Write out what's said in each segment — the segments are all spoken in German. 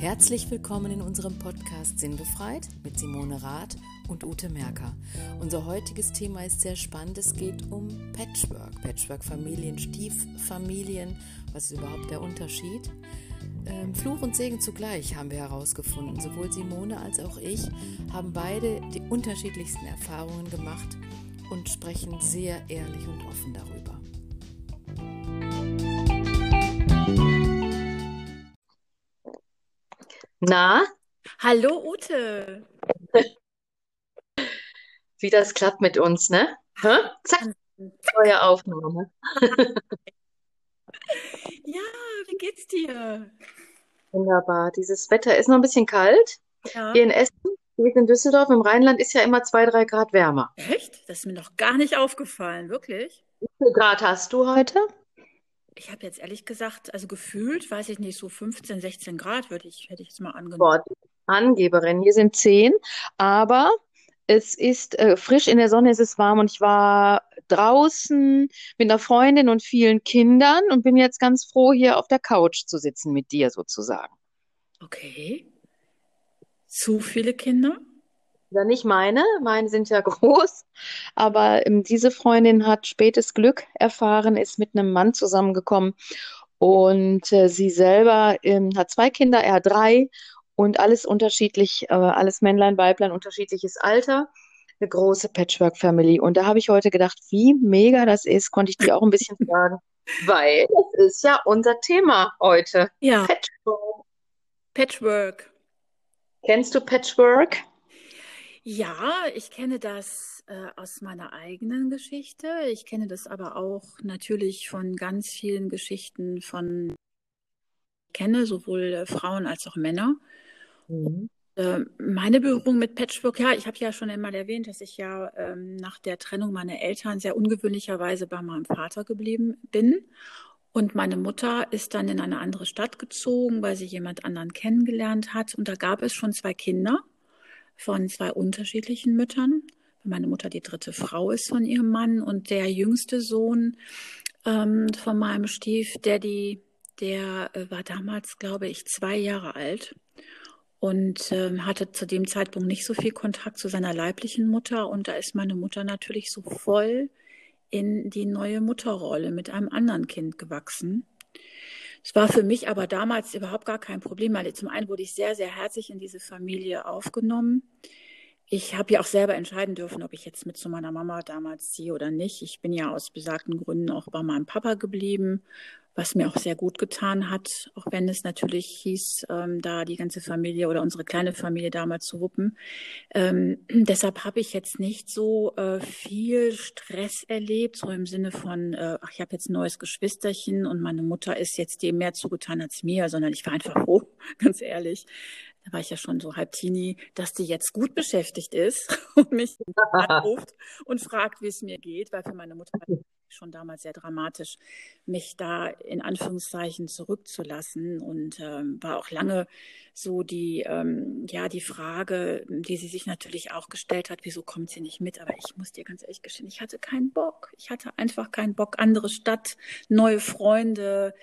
Herzlich willkommen in unserem Podcast Sinnbefreit mit Simone Rath und Ute Merker. Unser heutiges Thema ist sehr spannend. Es geht um Patchwork, Patchwork-Familien, Stieffamilien. Was ist überhaupt der Unterschied? Ähm, Fluch und Segen zugleich haben wir herausgefunden. Sowohl Simone als auch ich haben beide die unterschiedlichsten Erfahrungen gemacht und sprechen sehr ehrlich und offen darüber. Na, Hallo Ute. wie das klappt mit uns, ne? Hä? Zack, neue Aufnahme. Ja, wie geht's dir? Wunderbar. Dieses Wetter ist noch ein bisschen kalt. Ja. Hier in Essen, hier in Düsseldorf, im Rheinland ist ja immer zwei, drei Grad wärmer. Echt? Das ist mir noch gar nicht aufgefallen, wirklich. Wie viel Grad hast du heute? Ich habe jetzt ehrlich gesagt, also gefühlt, weiß ich nicht, so 15, 16 Grad würde ich, hätte ich jetzt mal angenommen. Boah, Angeberin, hier sind zehn, aber es ist äh, frisch, in der Sonne ist es warm und ich war draußen mit einer Freundin und vielen Kindern und bin jetzt ganz froh, hier auf der Couch zu sitzen mit dir sozusagen. Okay. Zu viele Kinder? Ja, nicht meine, meine sind ja groß, aber ähm, diese Freundin hat spätes Glück erfahren, ist mit einem Mann zusammengekommen und äh, sie selber ähm, hat zwei Kinder, er hat drei und alles unterschiedlich, äh, alles Männlein, Weiblein, unterschiedliches Alter, eine große Patchwork-Family. Und da habe ich heute gedacht, wie mega das ist, konnte ich dir auch ein bisschen sagen, weil das ist ja unser Thema heute. Ja, Patchwork. Patchwork. Kennst du Patchwork? Ja, ich kenne das äh, aus meiner eigenen Geschichte. Ich kenne das aber auch natürlich von ganz vielen Geschichten von, ich kenne sowohl äh, Frauen als auch Männer. Mhm. Äh, Meine Berührung mit Patchwork, ja, ich habe ja schon einmal erwähnt, dass ich ja ähm, nach der Trennung meiner Eltern sehr ungewöhnlicherweise bei meinem Vater geblieben bin. Und meine Mutter ist dann in eine andere Stadt gezogen, weil sie jemand anderen kennengelernt hat. Und da gab es schon zwei Kinder von zwei unterschiedlichen Müttern. Meine Mutter die dritte Frau ist von ihrem Mann und der jüngste Sohn ähm, von meinem Stiefdaddy, der äh, war damals, glaube ich, zwei Jahre alt und ähm, hatte zu dem Zeitpunkt nicht so viel Kontakt zu seiner leiblichen Mutter. Und da ist meine Mutter natürlich so voll in die neue Mutterrolle mit einem anderen Kind gewachsen. Es war für mich aber damals überhaupt gar kein Problem, weil zum einen wurde ich sehr, sehr herzlich in diese Familie aufgenommen. Ich habe ja auch selber entscheiden dürfen, ob ich jetzt mit zu meiner Mama damals ziehe oder nicht. Ich bin ja aus besagten Gründen auch bei meinem Papa geblieben, was mir auch sehr gut getan hat, auch wenn es natürlich hieß, ähm, da die ganze Familie oder unsere kleine Familie damals zu wuppen. Ähm, deshalb habe ich jetzt nicht so äh, viel Stress erlebt, so im Sinne von, äh, ach, ich habe jetzt ein neues Geschwisterchen und meine Mutter ist jetzt dem mehr zugetan als mir, sondern ich war einfach froh, ganz ehrlich. Da war ich ja schon so halb Teenie, dass die jetzt gut beschäftigt ist und mich anruft und fragt, wie es mir geht, weil für meine Mutter schon damals sehr dramatisch, mich da in Anführungszeichen zurückzulassen und ähm, war auch lange so die ähm, ja die Frage, die sie sich natürlich auch gestellt hat, wieso kommt sie nicht mit? Aber ich muss dir ganz ehrlich gestehen, ich hatte keinen Bock. Ich hatte einfach keinen Bock. Andere Stadt, neue Freunde.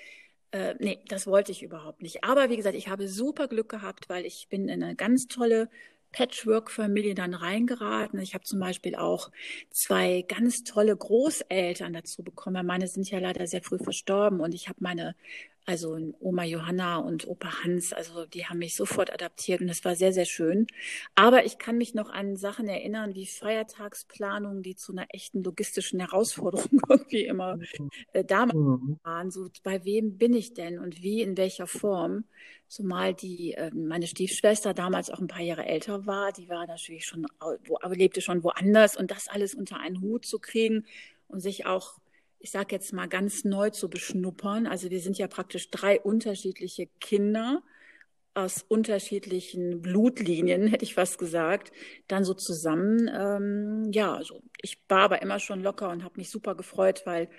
Äh, nee, das wollte ich überhaupt nicht. Aber wie gesagt, ich habe super Glück gehabt, weil ich bin in eine ganz tolle Patchwork-Familie dann reingeraten. Ich habe zum Beispiel auch zwei ganz tolle Großeltern dazu bekommen. Meine sind ja leider sehr früh verstorben und ich habe meine, also Oma Johanna und Opa Hans, also die haben mich sofort adaptiert und das war sehr, sehr schön. Aber ich kann mich noch an Sachen erinnern wie Feiertagsplanung, die zu einer echten logistischen Herausforderung irgendwie immer äh, damals Mhm. waren. So, bei wem bin ich denn und wie, in welcher Form? Zumal die, äh, meine Stiefschwester damals auch ein paar Jahre älter war, die war natürlich schon, wo, aber lebte schon woanders und das alles unter einen Hut zu kriegen und sich auch, ich sag jetzt mal ganz neu zu beschnuppern. Also wir sind ja praktisch drei unterschiedliche Kinder aus unterschiedlichen Blutlinien, hätte ich fast gesagt, dann so zusammen. Ähm, ja, also ich war aber immer schon locker und habe mich super gefreut, weil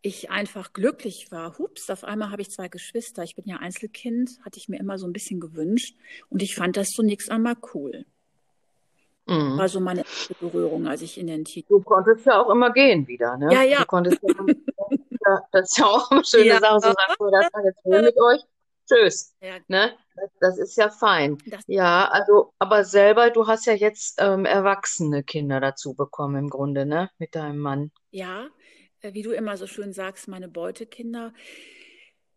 ich einfach glücklich war. Hups, auf einmal habe ich zwei Geschwister. Ich bin ja Einzelkind, hatte ich mir immer so ein bisschen gewünscht. Und ich fand das zunächst einmal cool. Mhm. War so meine erste Berührung, als ich in den Titel. Du konntest ja auch immer gehen wieder, ne? Ja, ja. Du konntest ja, ja, das ist ja auch eine schöne Ja. Sache, so sagst du, das war jetzt wohl mit euch. Tschüss, Ja, ne? Das ist ja fein. Das, Ja, also, aber selber, du hast ja jetzt ähm, erwachsene Kinder dazu bekommen im Grunde, ne? Mit deinem Mann. ja, äh, wie du immer so schön sagst, meine Beutekinder.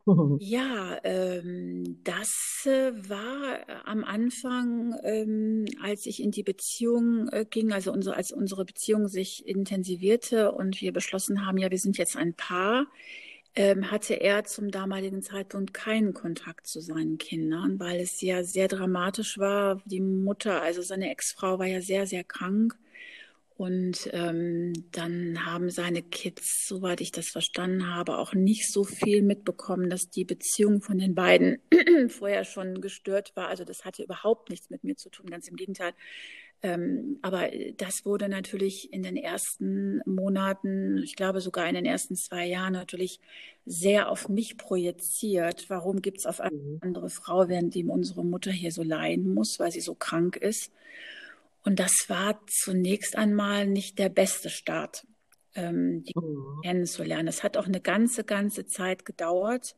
Ja, ähm, das äh, war äh, am Anfang, ähm, als ich in die Beziehung äh, ging, also unsere, als unsere Beziehung sich intensivierte und wir beschlossen haben, ja, wir sind jetzt ein Paar, ähm, hatte er zum damaligen Zeitpunkt keinen Kontakt zu seinen Kindern, weil es ja sehr dramatisch war. Die Mutter, also seine Ex-Frau, war ja sehr, sehr krank. Und ähm, dann haben seine Kids, soweit ich das verstanden habe, auch nicht so viel mitbekommen, dass die Beziehung von den beiden vorher schon gestört war. Also das hatte überhaupt nichts mit mir zu tun, ganz im Gegenteil. Ähm, aber das wurde natürlich in den ersten Monaten, ich glaube sogar in den ersten zwei Jahren natürlich sehr auf mich projiziert. Warum gibt es auf eine Mhm. andere Frau, während ihm unsere Mutter hier so leiden muss, weil sie so krank ist? Und das war zunächst einmal nicht der beste Start, ähm, die Mhm. kennenzulernen. Es hat auch eine ganze, ganze Zeit gedauert.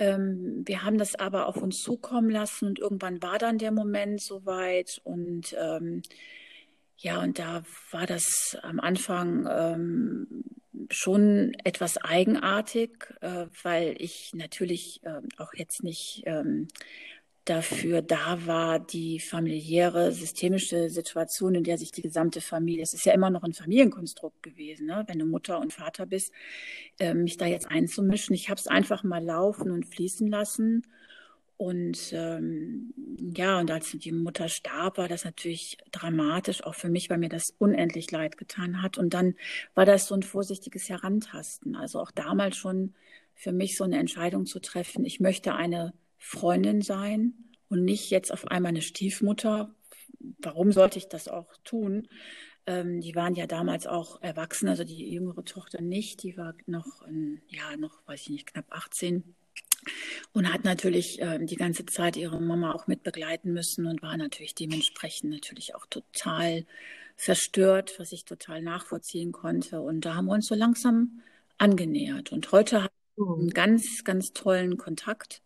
Ähm, wir haben das aber auf uns zukommen lassen und irgendwann war dann der Moment soweit und ähm, ja, und da war das am Anfang ähm, schon etwas eigenartig, äh, weil ich natürlich ähm, auch jetzt nicht ähm, dafür da war, die familiäre, systemische Situation, in der sich die gesamte Familie, es ist ja immer noch ein Familienkonstrukt gewesen, ne? wenn du Mutter und Vater bist, äh, mich da jetzt einzumischen. Ich habe es einfach mal laufen und fließen lassen. Und ähm, ja, und als die Mutter starb, war das natürlich dramatisch, auch für mich, weil mir das unendlich leid getan hat. Und dann war das so ein vorsichtiges Herantasten. Also auch damals schon für mich so eine Entscheidung zu treffen, ich möchte eine Freundin sein und nicht jetzt auf einmal eine Stiefmutter. Warum sollte ich das auch tun? Ähm, die waren ja damals auch erwachsen, also die jüngere Tochter nicht, die war noch, ja, noch, weiß ich nicht, knapp 18 und hat natürlich äh, die ganze Zeit ihre Mama auch mit begleiten müssen und war natürlich dementsprechend natürlich auch total verstört, was ich total nachvollziehen konnte. Und da haben wir uns so langsam angenähert. Und heute haben wir einen Mhm. ganz, ganz tollen Kontakt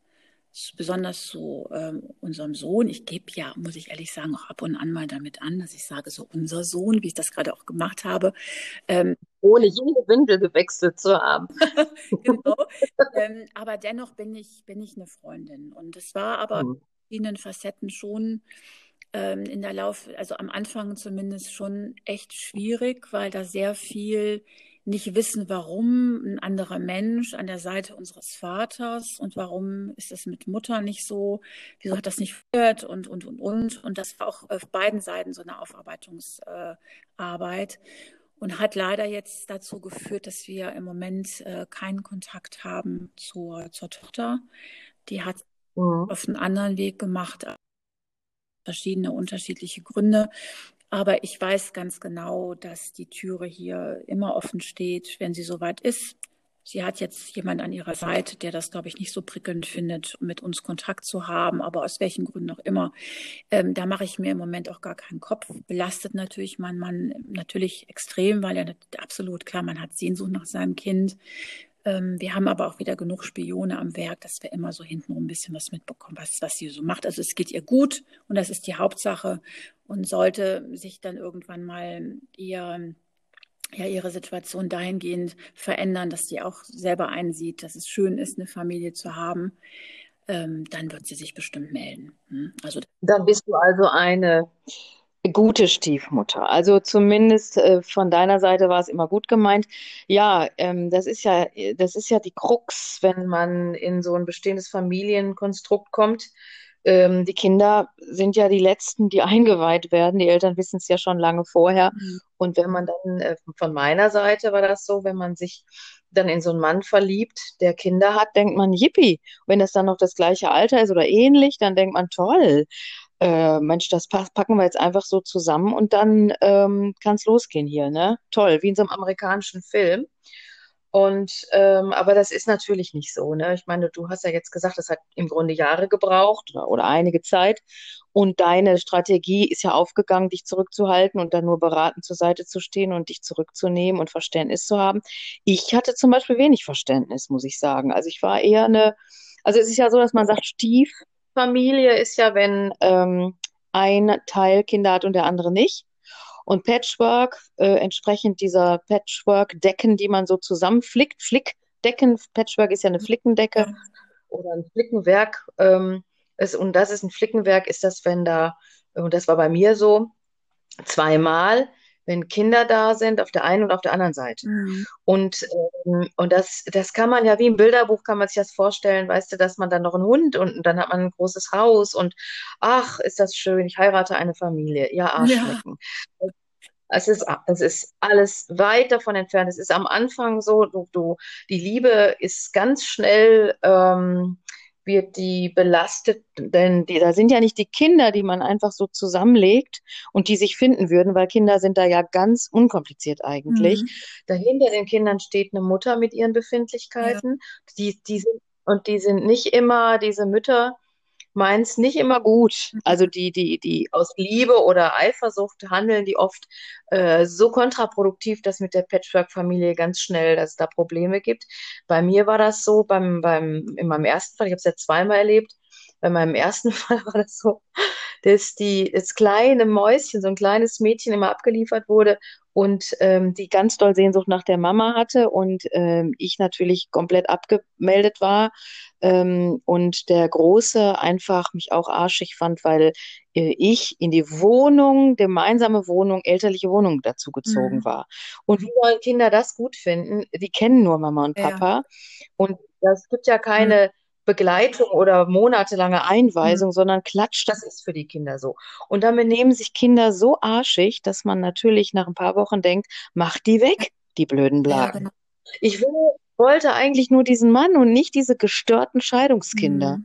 besonders zu ähm, unserem Sohn. Ich gebe ja, muss ich ehrlich sagen, auch ab und an mal damit an, dass ich sage, so unser Sohn, wie ich das gerade auch gemacht habe. Ähm, Ohne jede Windel gewechselt zu haben. genau. ähm, aber dennoch bin ich, bin ich eine Freundin. Und es war aber in Mhm. verschiedenen Facetten schon ähm, in der Lauf, also am Anfang zumindest schon echt schwierig, weil da sehr viel nicht wissen, warum ein anderer Mensch an der Seite unseres Vaters und warum ist es mit Mutter nicht so, wieso hat das nicht funktioniert und, und, und, und. Und das war auch auf beiden Seiten so eine Aufarbeitungsarbeit und hat leider jetzt dazu geführt, dass wir im Moment äh, keinen Kontakt haben zur, zur Tochter. Die hat Mhm. auf einen anderen Weg gemacht, verschiedene unterschiedliche Gründe. Aber ich weiß ganz genau, dass die Türe hier immer offen steht, wenn sie soweit ist. Sie hat jetzt jemand an ihrer Seite, der das, glaube ich, nicht so prickelnd findet, mit uns Kontakt zu haben, aber aus welchen Gründen auch immer. Ähm, da mache ich mir im Moment auch gar keinen Kopf. Belastet natürlich mein Mann natürlich extrem, weil er absolut klar, man hat Sehnsucht nach seinem Kind. Ähm, wir haben aber auch wieder genug Spione am Werk, dass wir immer so hintenrum ein bisschen was mitbekommen, was, was sie so macht. Also es geht ihr gut und das ist die Hauptsache. Und sollte sich dann irgendwann mal ihr, ja, ihre Situation dahingehend verändern, dass sie auch selber einsieht, dass es schön ist, eine Familie zu haben, ähm, dann wird sie sich bestimmt melden. Hm? Also Dann bist du also eine gute Stiefmutter. Also zumindest äh, von deiner Seite war es immer gut gemeint. Ja, ähm, das ist ja, das ist ja die Krux, wenn man in so ein bestehendes Familienkonstrukt kommt. Ähm, die Kinder sind ja die Letzten, die eingeweiht werden. Die Eltern wissen es ja schon lange vorher. Mhm. Und wenn man dann, äh, von meiner Seite war das so, wenn man sich dann in so einen Mann verliebt, der Kinder hat, denkt man, yippie. Wenn das dann noch das gleiche Alter ist oder ähnlich, dann denkt man, toll äh, Mensch, das packen wir jetzt einfach so zusammen und dann ähm, kann es losgehen hier, ne? Toll, wie in so einem amerikanischen Film. Und ähm, aber das ist natürlich nicht so, ne? Ich meine, du hast ja jetzt gesagt, das hat im Grunde Jahre gebraucht oder, oder einige Zeit. Und deine Strategie ist ja aufgegangen, dich zurückzuhalten und dann nur beratend zur Seite zu stehen und dich zurückzunehmen und Verständnis zu haben. Ich hatte zum Beispiel wenig Verständnis, muss ich sagen. Also ich war eher eine, also es ist ja so, dass man sagt, Stief Familie ist ja, wenn ähm, ein Teil Kinder hat und der andere nicht. Und Patchwork, äh, entsprechend dieser Patchwork-Decken, die man so zusammenflickt, Flickdecken, Patchwork ist ja eine Flickendecke ja. oder ein Flickenwerk. Ähm, ist, und das ist ein Flickenwerk, ist das, wenn da, und das war bei mir so, zweimal wenn Kinder da sind, auf der einen und auf der anderen Seite. Mhm. Und, ähm, und das, das kann man ja wie im Bilderbuch, kann man sich das vorstellen, weißt du, dass man dann noch einen Hund und, und dann hat man ein großes Haus und ach, ist das schön, ich heirate eine Familie. Ja, Arschlecken. Ja. Es ist, es ist alles weit davon entfernt. Es ist am Anfang so, du, du, die Liebe ist ganz schnell ähm, wird die belastet, denn die, da sind ja nicht die Kinder, die man einfach so zusammenlegt und die sich finden würden, weil Kinder sind da ja ganz unkompliziert eigentlich. Mhm. Dahinter den Kindern steht eine Mutter mit ihren Befindlichkeiten. Ja. Die, die sind, und die sind nicht immer diese Mütter, meins nicht immer gut. Mhm. Also die, die, die aus Liebe oder Eifersucht handeln, die oft äh, so kontraproduktiv, dass mit der Patchwork-Familie ganz schnell, dass es da Probleme gibt. Bei mir war das so, beim, beim, in meinem ersten Fall, ich habe es ja zweimal erlebt, bei meinem ersten Fall war das so, dass die, das kleine Mäuschen, so ein kleines Mädchen immer abgeliefert wurde und ähm, die ganz doll Sehnsucht nach der Mama hatte und ähm, ich natürlich komplett abgemeldet war ähm, und der Große einfach mich auch arschig fand, weil äh, ich in die Wohnung, gemeinsame Wohnung, elterliche Wohnung dazu gezogen mhm. war. Und wie wollen Kinder das gut finden? Die kennen nur Mama und Papa ja. und das gibt ja keine mhm Begleitung oder monatelange Einweisung, mhm. sondern Klatsch, das ist für die Kinder so. Und dann benehmen sich Kinder so arschig, dass man natürlich nach ein paar Wochen denkt, mach die weg, die blöden Blagen. Ja, genau. Ich will, wollte eigentlich nur diesen Mann und nicht diese gestörten Scheidungskinder. Mhm.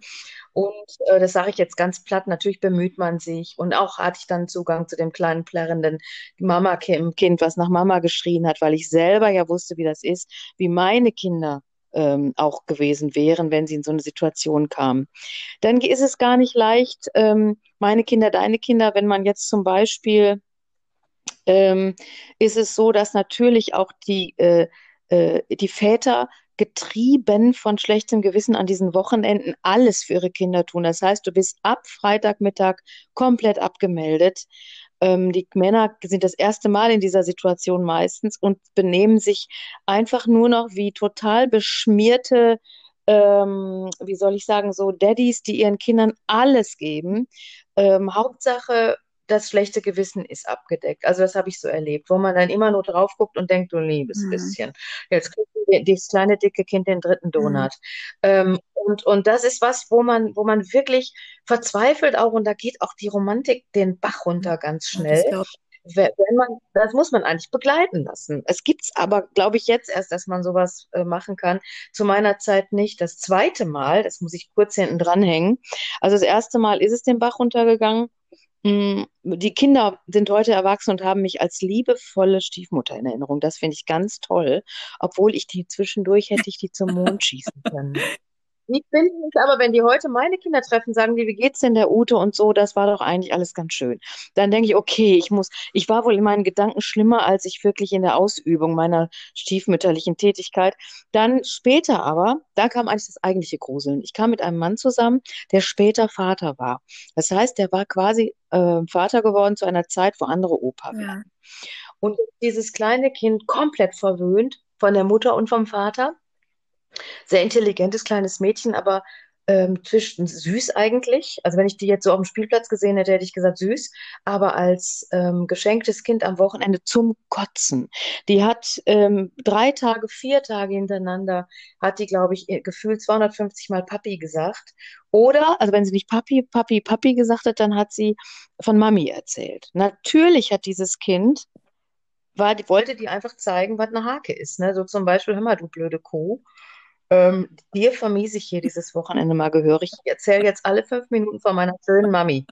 Und äh, das sage ich jetzt ganz platt, natürlich bemüht man sich. Und auch hatte ich dann Zugang zu dem kleinen plärrenden Mama-Kind, was nach Mama geschrien hat, weil ich selber ja wusste, wie das ist, wie meine Kinder ähm, auch gewesen wären, wenn sie in so eine Situation kamen. Dann ist es gar nicht leicht, ähm, meine Kinder, deine Kinder, wenn man jetzt zum Beispiel, ähm, ist es so, dass natürlich auch die, äh, äh, die Väter getrieben von schlechtem Gewissen an diesen Wochenenden alles für ihre Kinder tun. Das heißt, du bist ab Freitagmittag komplett abgemeldet. Ähm, die Männer sind das erste Mal in dieser Situation meistens und benehmen sich einfach nur noch wie total beschmierte, ähm, wie soll ich sagen, so Daddys, die ihren Kindern alles geben. Ähm, Hauptsache, das schlechte Gewissen ist abgedeckt. Also das habe ich so erlebt, wo man dann immer nur drauf guckt und denkt, du liebes mhm. bisschen. Jetzt kriegt das kleine dicke Kind den dritten mhm. Donut. Mhm. Ähm, und, und das ist was, wo man, wo man wirklich verzweifelt auch, und da geht auch die Romantik den Bach runter ganz schnell. Wenn man, das muss man eigentlich begleiten lassen. Es gibt's aber, glaube ich, jetzt erst, dass man sowas äh, machen kann. Zu meiner Zeit nicht. Das zweite Mal, das muss ich kurz hinten dranhängen. Also das erste Mal ist es den Bach runtergegangen. Mm, die Kinder sind heute erwachsen und haben mich als liebevolle Stiefmutter in Erinnerung. Das finde ich ganz toll. Obwohl ich die zwischendurch hätte ich die zum Mond schießen können. Ich finde es aber, wenn die heute meine Kinder treffen, sagen die, wie geht's denn der Ute und so, das war doch eigentlich alles ganz schön. Dann denke ich, okay, ich muss, ich war wohl in meinen Gedanken schlimmer, als ich wirklich in der Ausübung meiner stiefmütterlichen Tätigkeit. Dann später aber, da kam eigentlich das eigentliche Gruseln. Ich kam mit einem Mann zusammen, der später Vater war. Das heißt, der war quasi äh, Vater geworden zu einer Zeit, wo andere Opa waren. Ja. Und dieses kleine Kind komplett verwöhnt von der Mutter und vom Vater sehr intelligentes kleines Mädchen, aber ähm, zwischen süß eigentlich. Also wenn ich die jetzt so auf dem Spielplatz gesehen hätte, hätte ich gesagt süß, aber als ähm, geschenktes Kind am Wochenende zum Kotzen. Die hat ähm, drei Tage, vier Tage hintereinander, hat die, glaube ich, gefühlt 250 Mal Papi gesagt. Oder, also wenn sie nicht Papi, Papi, Papi gesagt hat, dann hat sie von Mami erzählt. Natürlich hat dieses Kind war, wollte die einfach zeigen, was eine Hake ist. Ne? So zum Beispiel, hör mal, du blöde Kuh. Ähm, dir vermiese ich hier dieses Wochenende mal gehörig. Ich erzähle jetzt alle fünf Minuten von meiner schönen Mami.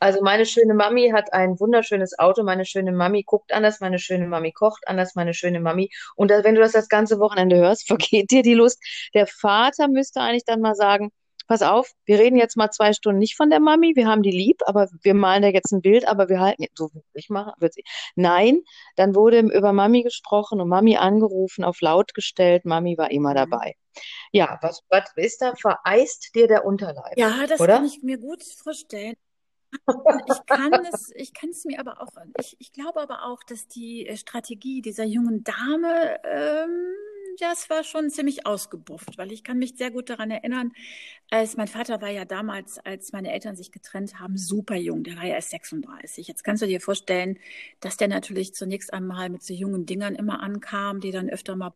Also meine schöne Mami hat ein wunderschönes Auto, meine schöne Mami guckt anders, meine schöne Mami kocht anders, meine schöne Mami. Und da, wenn du das das ganze Wochenende hörst, vergeht dir die Lust. Der Vater müsste eigentlich dann mal sagen, pass auf, wir reden jetzt mal zwei Stunden nicht von der Mami, wir haben die lieb, aber wir malen da jetzt ein Bild, aber wir halten, so wie ich mache, wird sie. Nein, dann wurde über Mami gesprochen und Mami angerufen, auf laut gestellt, Mami war immer Mhm. dabei. Ja, was, was ist da? Vereist dir der Unterleib, Ja, das oder? kann ich mir gut vorstellen. Ich kann es, ich kann es mir aber auch, ich, ich glaube aber auch, dass die äh, Strategie dieser jungen Dame, ähm, das war schon ziemlich ausgebufft, weil ich kann mich sehr gut daran erinnern, als mein Vater war ja damals, als meine Eltern sich getrennt haben, super jung, der war ja erst 36. Jetzt kannst du dir vorstellen, dass der natürlich zunächst einmal mit so jungen Dingern immer ankam, die dann öfter mal am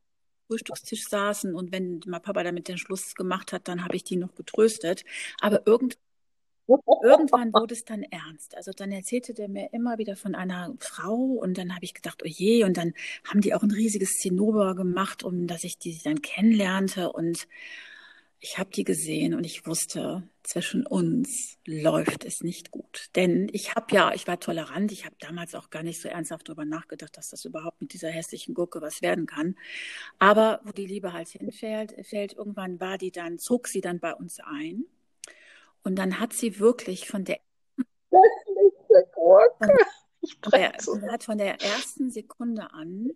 Frühstückstisch saßen und wenn mein Papa damit den Schluss gemacht hat, dann habe ich die noch getröstet. Aber irgend Irgendwann wurde es dann ernst. Also dann erzählte der mir immer wieder von einer Frau und dann habe ich gedacht, oh je, und dann haben die auch ein riesiges Zinnober gemacht, um dass ich die dann kennenlernte und ich habe die gesehen und ich wusste, zwischen uns läuft es nicht gut. Denn ich habe ja, ich war tolerant, ich habe damals auch gar nicht so ernsthaft darüber nachgedacht, dass das überhaupt mit dieser hässlichen Gurke was werden kann. Aber wo die Liebe halt hinfällt, fällt, irgendwann war die dann, zog sie dann bei uns ein. Und dann hat sie wirklich von der, von der, hat von der ersten Sekunde an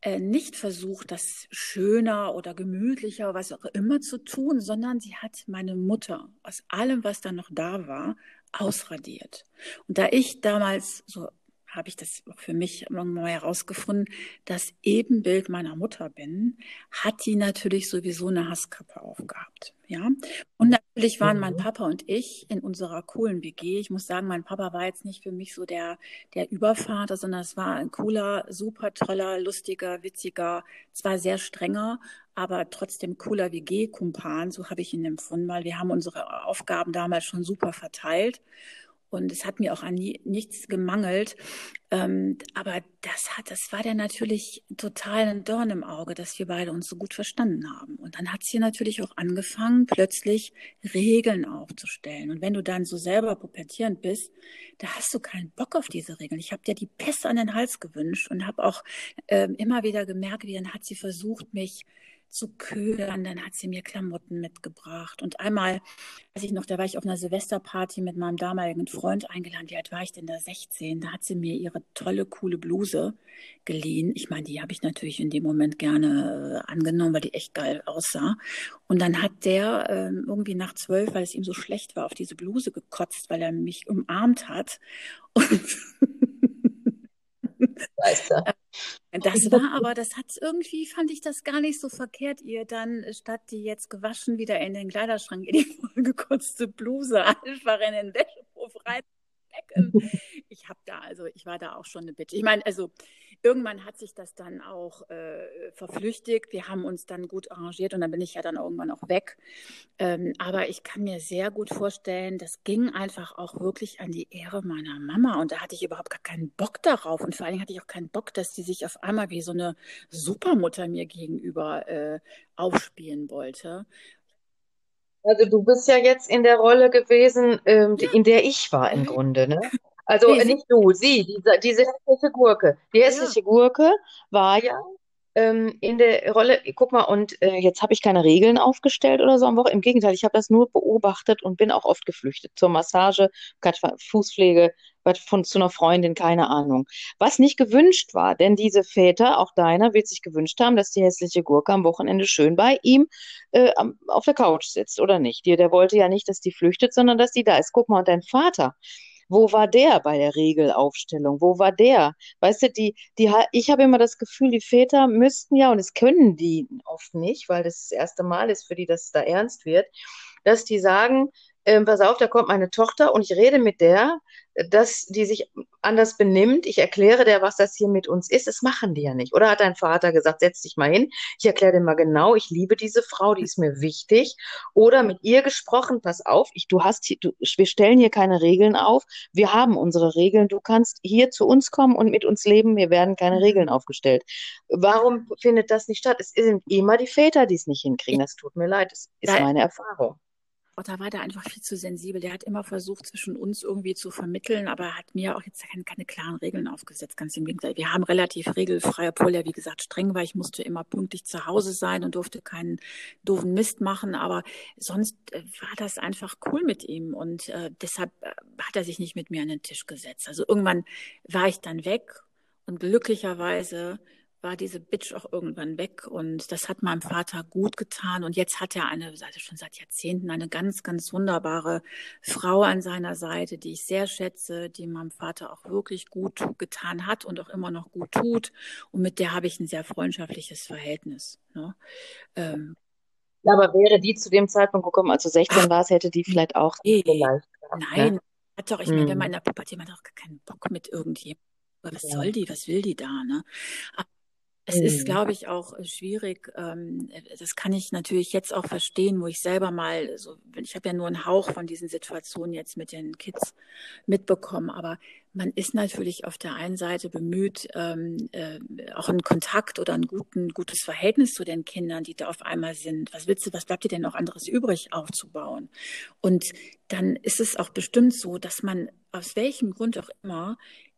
äh, nicht versucht, das schöner oder gemütlicher, was auch immer zu tun, sondern sie hat meine Mutter aus allem, was da noch da war, ausradiert. Und da ich damals so habe ich das für mich mal herausgefunden, das Ebenbild meiner Mutter bin, hat die natürlich sowieso eine Hasskappe aufgehabt. Ja. Und natürlich waren mein Papa und ich in unserer coolen WG. Ich muss sagen, mein Papa war jetzt nicht für mich so der, der Übervater, sondern es war ein cooler, super toller, lustiger, witziger, zwar sehr strenger, aber trotzdem cooler WG-Kumpan. So habe ich ihn empfunden, weil wir haben unsere Aufgaben damals schon super verteilt. Und es hat mir auch an nie, nichts gemangelt. Ähm, aber das hat, das war der natürlich total ein Dorn im Auge, dass wir beide uns so gut verstanden haben. Und dann hat sie natürlich auch angefangen, plötzlich Regeln aufzustellen. Und wenn du dann so selber pubertierend bist, da hast du keinen Bock auf diese Regeln. Ich habe dir die Pest an den Hals gewünscht und habe auch ähm, immer wieder gemerkt, wie dann hat sie versucht, mich zu ködern. Dann hat sie mir Klamotten mitgebracht. Und einmal, weiß ich noch, da war ich auf einer Silvesterparty mit meinem damaligen Freund eingeladen. Wie alt war ich denn da? 16. Da hat sie mir ihre tolle, coole Bluse geliehen. Ich meine, die habe ich natürlich in dem Moment gerne äh, angenommen, weil die echt geil aussah. Und dann hat der äh, irgendwie nach zwölf, weil es ihm so schlecht war, auf diese Bluse gekotzt, weil er mich umarmt hat. Und Weißt du. Das war aber, das hat irgendwie, fand ich das gar nicht so verkehrt, ihr dann, statt die jetzt gewaschen, wieder in den Kleiderschrank in die vollgekotzte Bluse einfach in den Wäschehof reinstecken. Ich habe da, also ich war da auch schon eine Bitte. Ich meine, also irgendwann hat sich das dann auch äh, verflüchtigt. Wir haben uns dann gut arrangiert und dann bin ich ja dann irgendwann auch weg. Ähm, aber ich kann mir sehr gut vorstellen, das ging einfach auch wirklich an die Ehre meiner Mama und da hatte ich überhaupt gar keinen Bock darauf und vor allen Dingen hatte ich auch keinen Bock, dass die sich auf einmal wie so eine Supermutter mir gegenüber äh, aufspielen wollte. Also du bist ja jetzt in der Rolle gewesen, ähm, Ja. in der ich war im Mhm. Grunde, ne? Also äh, nicht du, sie, diese, diese hässliche Gurke. Die hässliche Gurke war ja ähm, in der Rolle, guck mal, und äh, jetzt habe ich keine Regeln aufgestellt oder so am Wochenende. Im Gegenteil, ich habe das nur beobachtet und bin auch oft geflüchtet zur Massage, Fußpflege, was von zu einer Freundin, keine Ahnung. Was nicht gewünscht war, denn diese Väter, auch deiner, wird sich gewünscht haben, dass die hässliche Gurke am Wochenende schön bei ihm äh, am- auf der Couch sitzt, oder nicht? Der, der wollte ja nicht, dass die flüchtet, sondern dass die da ist. Guck mal, und dein Vater, wo war der bei der Regelaufstellung? Wo war der? Weißt du, die, die, ich habe immer das Gefühl, die Väter müssten ja, und das können die oft nicht, weil das das erste Mal ist für die, dass es da ernst wird, dass die sagen, ähm, pass auf, da kommt meine Tochter und ich rede mit der, dass die sich anders benimmt. Ich erkläre der, was das hier mit uns ist. Das machen die ja nicht. Oder hat dein Vater gesagt, setz dich mal hin. Ich erkläre dir mal genau, ich liebe diese Frau, die ist mir wichtig. Oder mit ihr gesprochen, pass auf, ich, du hast hier, du, wir stellen hier keine Regeln auf. Wir haben unsere Regeln. Du kannst hier zu uns kommen und mit uns leben. Wir werden keine Regeln aufgestellt. Warum findet das nicht statt? Es sind immer die Väter, die es nicht hinkriegen. Das tut mir leid. Das ist Da- meine Erfahrung. Da war der einfach viel zu sensibel. Der hat immer versucht, zwischen uns irgendwie zu vermitteln, aber er hat mir auch jetzt keine, keine klaren Regeln aufgesetzt. Ganz im Gegenteil. Wir haben relativ regelfrei, obwohl er, wie gesagt, streng war. Ich musste immer pünktlich zu Hause sein und durfte keinen doofen Mist machen. Aber sonst äh, war das einfach cool mit ihm. Und äh, deshalb äh, hat er sich nicht mit mir an den Tisch gesetzt. Also irgendwann war ich dann weg und glücklicherweise war diese Bitch auch irgendwann weg und das hat meinem Vater gut getan und jetzt hat er eine, also schon seit Jahrzehnten, eine ganz, ganz wunderbare Frau an seiner Seite, die ich sehr schätze, die meinem Vater auch wirklich gut getan hat und auch immer noch gut tut und mit der habe ich ein sehr freundschaftliches Verhältnis. Ne? Ähm, ja, aber wäre die zu dem Zeitpunkt gekommen, als du 16 warst, hätte die vielleicht auch nee, vielleicht. Nein, ne? hat doch, ich meine, wenn man in der Pubertät, man hat doch keinen Bock mit irgendjemandem. Was ja. soll die, was will die da, ne? Aber es ist, mhm. glaube ich, auch äh, schwierig. Ähm, das kann ich natürlich jetzt auch verstehen, wo ich selber mal, so, ich habe ja nur einen Hauch von diesen Situationen jetzt mit den Kids mitbekommen, aber man ist natürlich auf der einen Seite bemüht, ähm, äh, auch einen Kontakt oder ein guten, gutes Verhältnis zu den Kindern, die da auf einmal sind. Was willst du, was bleibt dir denn noch anderes übrig aufzubauen? Und dann ist es auch bestimmt so, dass man aus welchem Grund auch immer äh,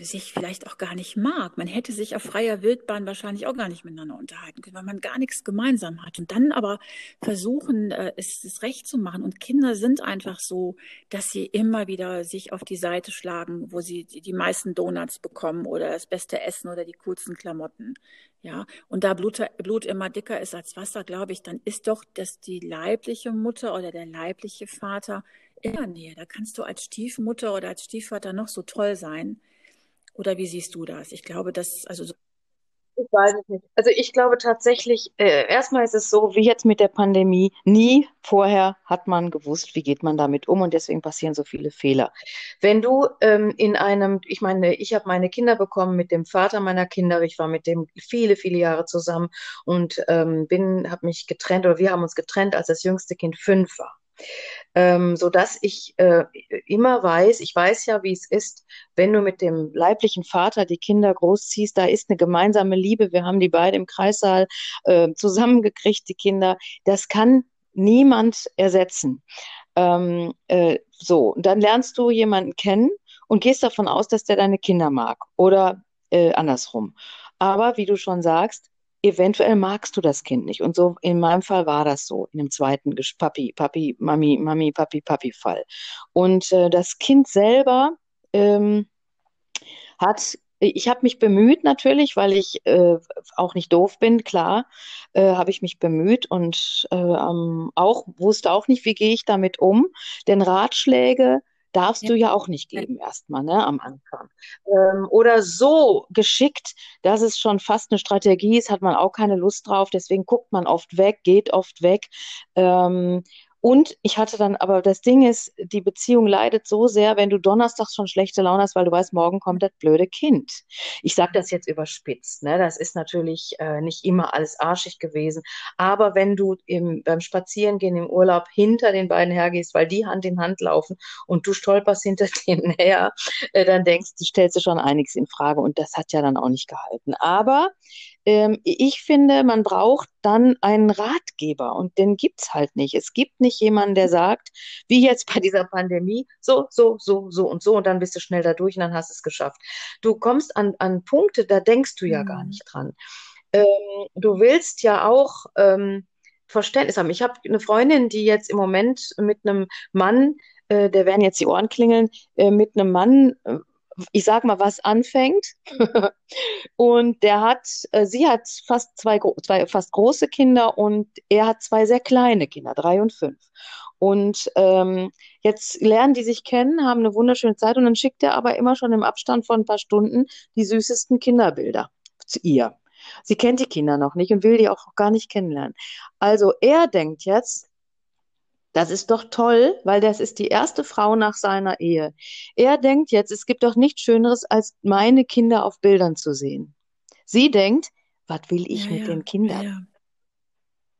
sich vielleicht auch gar nicht mag. Man hätte sich auf freier Wildbahn wahrscheinlich auch gar nicht miteinander unterhalten können, weil man gar nichts gemeinsam hat. Und dann aber versuchen, äh, es, es recht zu machen. Und Kinder sind einfach so, dass sie immer wieder sich auf die Seite schlagen, wo sie die, die meisten Donuts bekommen oder das beste Essen oder die coolsten Klamotten. Ja, und da Blut, Blut immer dicker ist als Wasser, glaube ich, dann ist doch dass die leibliche Mutter oder der leibliche Vater immer näher. Da kannst du als Stiefmutter oder als Stiefvater noch so toll sein oder wie siehst du das? Ich glaube, dass, also so ich weiß es nicht. Also ich glaube tatsächlich, äh, erstmal ist es so, wie jetzt mit der Pandemie, nie vorher hat man gewusst, wie geht man damit um und deswegen passieren so viele Fehler. Wenn du ähm, in einem, ich meine, ich habe meine Kinder bekommen mit dem Vater meiner Kinder, ich war mit dem viele, viele Jahre zusammen und ähm, bin, habe mich getrennt oder wir haben uns getrennt, als das jüngste Kind fünf war ähm, so dass ich äh, immer weiß, ich weiß ja, wie es ist, wenn du mit dem leiblichen Vater die Kinder großziehst, da ist eine gemeinsame Liebe. Wir haben die beide im Kreissaal äh, zusammengekriegt, die Kinder. Das kann niemand ersetzen. Ähm, äh, so, dann lernst du jemanden kennen und gehst davon aus, dass der deine Kinder mag oder äh, andersrum. Aber wie du schon sagst, eventuell magst du das Kind nicht. Und so in meinem Fall war das so, in dem zweiten Papi, Papi, Mami, Mami, Papi, Papi-Fall. Und äh, das Kind selber ähm, hat ich habe mich bemüht natürlich, weil ich äh, auch nicht doof bin, klar, äh, habe ich mich bemüht und äh, auch wusste auch nicht, wie gehe ich damit um. Denn Ratschläge darfst ja. du ja auch nicht geben erstmal, ne, am Anfang. Ähm, oder so geschickt, dass es schon fast eine Strategie ist, hat man auch keine Lust drauf, deswegen guckt man oft weg, geht oft weg. Ähm, und ich hatte dann, aber das Ding ist, die Beziehung leidet so sehr, wenn du donnerstags schon schlechte Laune hast, weil du weißt, morgen kommt das blöde Kind. Ich sage das jetzt überspitzt, ne? Das ist natürlich äh, nicht immer alles arschig gewesen. Aber wenn du im, beim Spazierengehen im Urlaub hinter den beiden hergehst, weil die Hand in Hand laufen und du stolperst hinter denen her, äh, dann denkst du, stellst du schon einiges in Frage. Und das hat ja dann auch nicht gehalten. Aber ähm, ich finde, man braucht dann einen Ratgeber und den gibt es halt nicht. Es gibt nicht jemanden, der sagt, wie jetzt bei dieser Pandemie, so, so, so, so und so und dann bist du schnell da durch und dann hast du es geschafft. Du kommst an, an Punkte, da denkst du ja mhm. gar nicht dran. Ähm, du willst ja auch ähm, Verständnis haben. Ich habe eine Freundin, die jetzt im Moment mit einem Mann, äh, der werden jetzt die Ohren klingeln, äh, mit einem Mann äh, ich sag mal, was anfängt. und der hat, äh, sie hat fast zwei, zwei fast große Kinder und er hat zwei sehr kleine Kinder, drei und fünf. Und ähm, jetzt lernen die sich kennen, haben eine wunderschöne Zeit und dann schickt er aber immer schon im Abstand von ein paar Stunden die süßesten Kinderbilder zu ihr. Sie kennt die Kinder noch nicht und will die auch gar nicht kennenlernen. Also er denkt jetzt, das ist doch toll, weil das ist die erste Frau nach seiner Ehe. Er denkt jetzt, es gibt doch nichts Schöneres, als meine Kinder auf Bildern zu sehen. Sie denkt, was will ich ja, mit ja, den Kindern? Ja,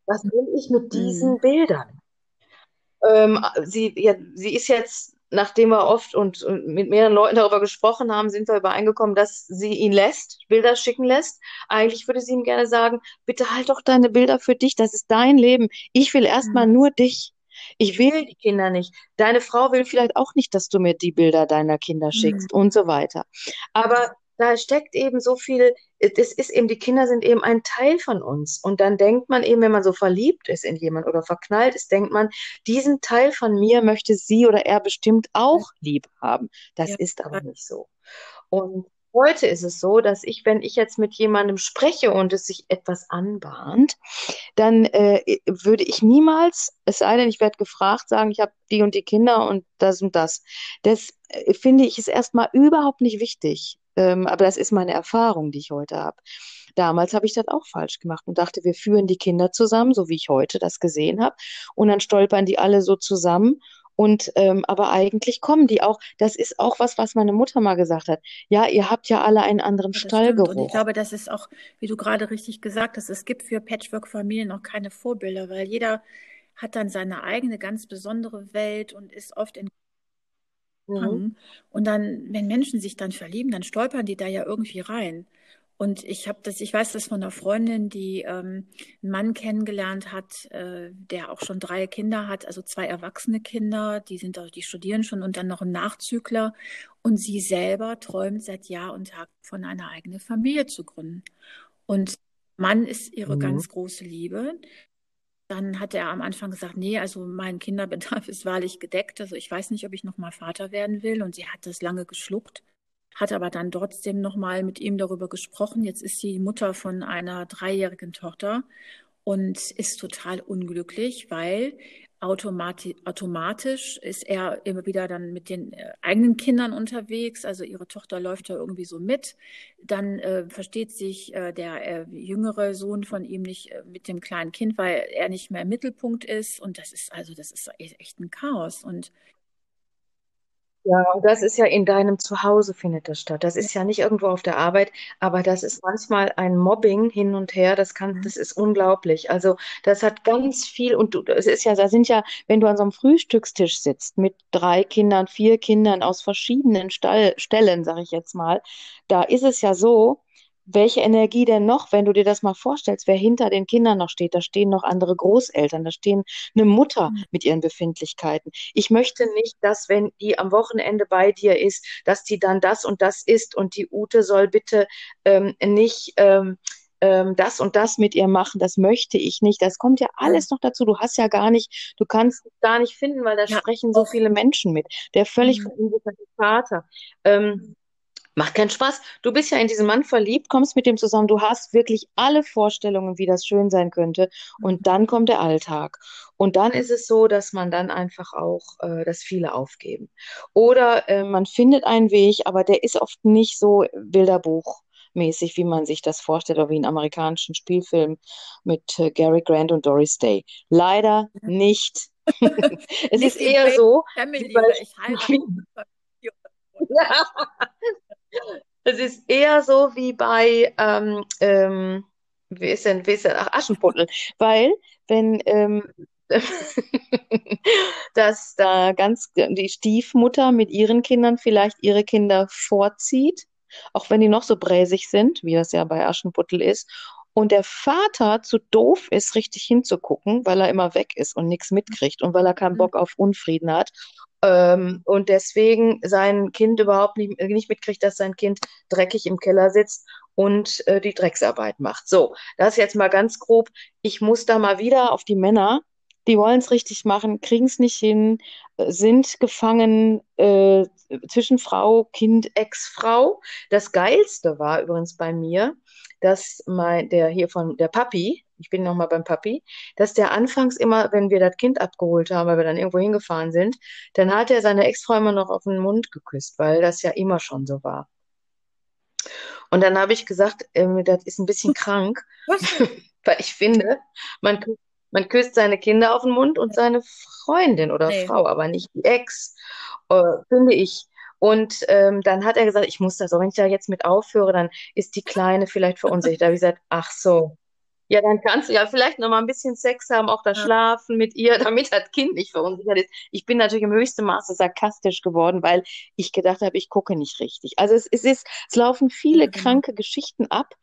was will ich mit diesen mhm. Bildern? Ähm, sie, sie ist jetzt, nachdem wir oft und, und, mit mehreren Leuten darüber gesprochen haben, sind wir übereingekommen, dass sie ihn lässt, Bilder schicken lässt. Eigentlich würde sie ihm gerne sagen, bitte halt doch deine Bilder für dich, das ist dein Leben. Ich will erstmal mhm. nur dich. Ich will die Kinder nicht. Deine Frau will vielleicht auch nicht, dass du mir die Bilder deiner Kinder schickst mhm. und so weiter. Aber da steckt eben so viel, das ist eben, die Kinder sind eben ein Teil von uns. Und dann denkt man eben, wenn man so verliebt ist in jemanden oder verknallt ist, denkt man, diesen Teil von mir möchte sie oder er bestimmt auch lieb haben. Das ja. ist aber nicht so. Und heute ist es so, dass ich, wenn ich jetzt mit jemandem spreche und es sich etwas anbahnt, dann äh, würde ich niemals, es sei denn, ich werde gefragt, sagen, ich habe die und die Kinder und das und das. Das äh, finde ich ist erstmal überhaupt nicht wichtig. Ähm, aber das ist meine Erfahrung, die ich heute habe. Damals habe ich das auch falsch gemacht und dachte, wir führen die Kinder zusammen, so wie ich heute das gesehen habe. Und dann stolpern die alle so zusammen und ähm, aber eigentlich kommen die auch. Das ist auch was, was meine Mutter mal gesagt hat. Ja, ihr habt ja alle einen anderen ja, Stallgeruch. Und ich glaube, das ist auch, wie du gerade richtig gesagt hast, es gibt für Patchwork-Familien auch keine Vorbilder, weil jeder hat dann seine eigene ganz besondere Welt und ist oft in mhm. und dann, wenn Menschen sich dann verlieben, dann stolpern die da ja irgendwie rein. Und ich habe das, ich weiß das von einer Freundin, die ähm, einen Mann kennengelernt hat, äh, der auch schon drei Kinder hat, also zwei erwachsene Kinder, die sind die studieren schon und dann noch ein Nachzügler. Und sie selber träumt seit Jahr und Tag von einer eigenen Familie zu gründen. Und Mann ist ihre mhm. ganz große Liebe. Dann hat er am Anfang gesagt, nee, also mein Kinderbedarf ist wahrlich gedeckt. Also ich weiß nicht, ob ich noch mal Vater werden will. Und sie hat das lange geschluckt hat aber dann trotzdem nochmal mit ihm darüber gesprochen. Jetzt ist sie Mutter von einer dreijährigen Tochter und ist total unglücklich, weil automati automatisch ist er immer wieder dann mit den äh, eigenen Kindern unterwegs. Also ihre Tochter läuft da irgendwie so mit. Dann äh, versteht sich äh, der äh, jüngere Sohn von ihm nicht äh, mit dem kleinen Kind, weil er nicht mehr im Mittelpunkt ist. Und das ist also, das ist echt ein Chaos. Und ja, und das ist ja in deinem Zuhause findet das statt. Das ist ja nicht irgendwo auf der Arbeit, aber das ist manchmal ein Mobbing hin und her. Das kann, mhm. das ist unglaublich. Also das hat ganz viel und du, es ist ja, da sind ja, wenn du an so einem Frühstückstisch sitzt mit drei Kindern, vier Kindern aus verschiedenen Stall, Stellen, sag ich jetzt mal, da ist es ja so, welche Energie denn noch, wenn du dir das mal vorstellst, wer hinter den Kindern noch steht, da stehen noch andere Großeltern, da stehen eine Mutter mhm. mit ihren Befindlichkeiten. Ich möchte nicht, dass wenn die am Wochenende bei dir ist, dass die dann das und das ist und die Ute soll bitte ähm, nicht ähm, ähm, das und das mit ihr machen, das möchte ich nicht. Das kommt ja alles noch dazu. Du hast ja gar nicht, du kannst gar nicht finden, weil da ja. sprechen so viele Menschen mit. Der völlig mhm. verunsicherte Vater. Ähm, Macht keinen Spaß. Du bist ja in diesen Mann verliebt, kommst mit dem zusammen, du hast wirklich alle Vorstellungen, wie das schön sein könnte. Und dann kommt der Alltag. Und dann ist es so, dass man dann einfach auch, äh, dass viele aufgeben. Oder äh, man findet einen Weg, aber der ist oft nicht so Bilderbuchmäßig, wie man sich das vorstellt, oder wie in amerikanischen Spielfilm mit äh, Gary Grant und Doris Day. Leider nicht. es nicht ist eher so. Family, bei, ich heirate. ja. Es ist eher so wie bei, ähm, ähm, wie ist denn, wie ist denn, ach, Aschenputtel, weil wenn, ähm, dass da ganz die Stiefmutter mit ihren Kindern vielleicht ihre Kinder vorzieht, auch wenn die noch so bräsig sind, wie das ja bei Aschenputtel ist, und der Vater zu doof ist, richtig hinzugucken, weil er immer weg ist und nichts mitkriegt und weil er keinen mhm. Bock auf Unfrieden hat ähm, und deswegen sein Kind überhaupt nicht, nicht mitkriegt, dass sein Kind dreckig im Keller sitzt und äh, die Drecksarbeit macht. So, das jetzt mal ganz grob. Ich muss da mal wieder auf die Männer, die wollen es richtig machen, kriegen es nicht hin, äh, sind gefangen äh, zwischen Frau, Kind, Ex-Frau. Das Geilste war übrigens bei mir, dass mein, der hier von der Papi, ich bin nochmal beim Papi, dass der anfangs immer, wenn wir das Kind abgeholt haben, weil wir dann irgendwo hingefahren sind, dann hat er seine Ex-Frau immer noch auf den Mund geküsst, weil das ja immer schon so war. Und dann habe ich gesagt, äh, das ist ein bisschen krank, weil ich finde, man, man küsst seine Kinder auf den Mund und seine Freundin oder nee. Frau, aber nicht die Ex, äh, finde ich. Und ähm, dann hat er gesagt, ich muss das, auch wenn ich da jetzt mit aufhöre, dann ist die Kleine vielleicht verunsichert. Da habe ich gesagt, ach so, Ja, dann kannst du ja vielleicht noch mal ein bisschen Sex haben, auch das Ja. Schlafen mit ihr, damit das Kind nicht verunsichert ist. Ich bin natürlich im höchsten Maße sarkastisch geworden, weil ich gedacht habe, ich gucke nicht richtig. Also es, es ist, es laufen viele genau. kranke Geschichten ab,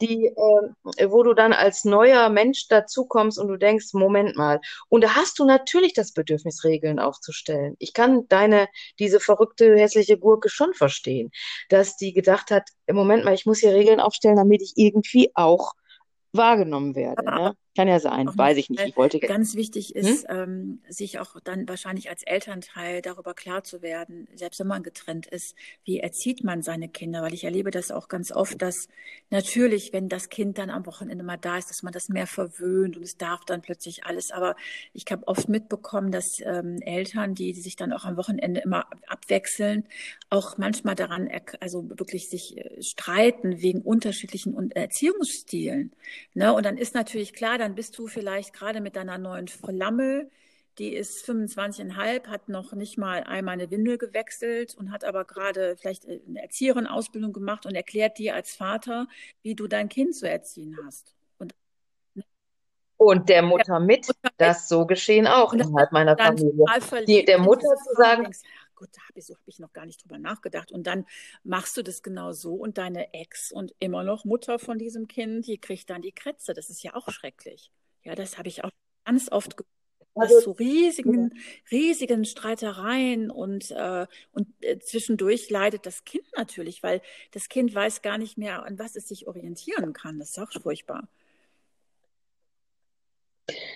die, äh, wo du dann als neuer Mensch dazukommst und du denkst, Moment mal. Und da hast du natürlich das Bedürfnis, Regeln aufzustellen. Ich kann deine, diese verrückte, hässliche Gurke schon verstehen, dass die gedacht hat, Moment mal, ich muss hier Regeln aufstellen, damit ich irgendwie auch wahrgenommen werde. Aber Ne? Kann ja sein, weiß ich nicht. Ich wollte ganz wichtig Hm? ist, ähm, sich auch dann wahrscheinlich als Elternteil darüber klar zu werden, selbst wenn man getrennt ist, wie erzieht man seine Kinder? Weil ich erlebe das auch ganz oft, dass natürlich, wenn das Kind dann am Wochenende mal da ist, dass man das mehr verwöhnt und es darf dann plötzlich alles. Aber ich habe oft mitbekommen, dass ähm, Eltern, die, die sich dann auch am Wochenende immer abwechseln, auch manchmal daran, also wirklich sich äh, streiten wegen unterschiedlichen Un- Erziehungsstilen. Ne? Und dann ist natürlich klar, dann bist du vielleicht gerade mit deiner neuen Flamme, die ist 25,5, hat noch nicht mal einmal eine Windel gewechselt und hat aber gerade vielleicht eine Erzieherin-Ausbildung gemacht und erklärt dir als Vater, wie du dein Kind zu erziehen hast. Und Und der Mutter mit, Mutter mit. das so geschehen auch innerhalb meiner dann Familie. Die, der Mutter zu sagen, gut, da habe ich, so habe ich noch gar nicht drüber nachgedacht. Und dann machst du das genau so und deine Ex und immer noch Mutter von diesem Kind, die kriegt dann die Krätze. Das ist ja auch schrecklich. Ja, das habe ich auch ganz oft gehört. Das also zu riesigen, riesigen Streitereien und, äh, und äh, zwischendurch leidet das Kind natürlich, weil das Kind weiß gar nicht mehr, an was es sich orientieren kann. Das ist auch furchtbar.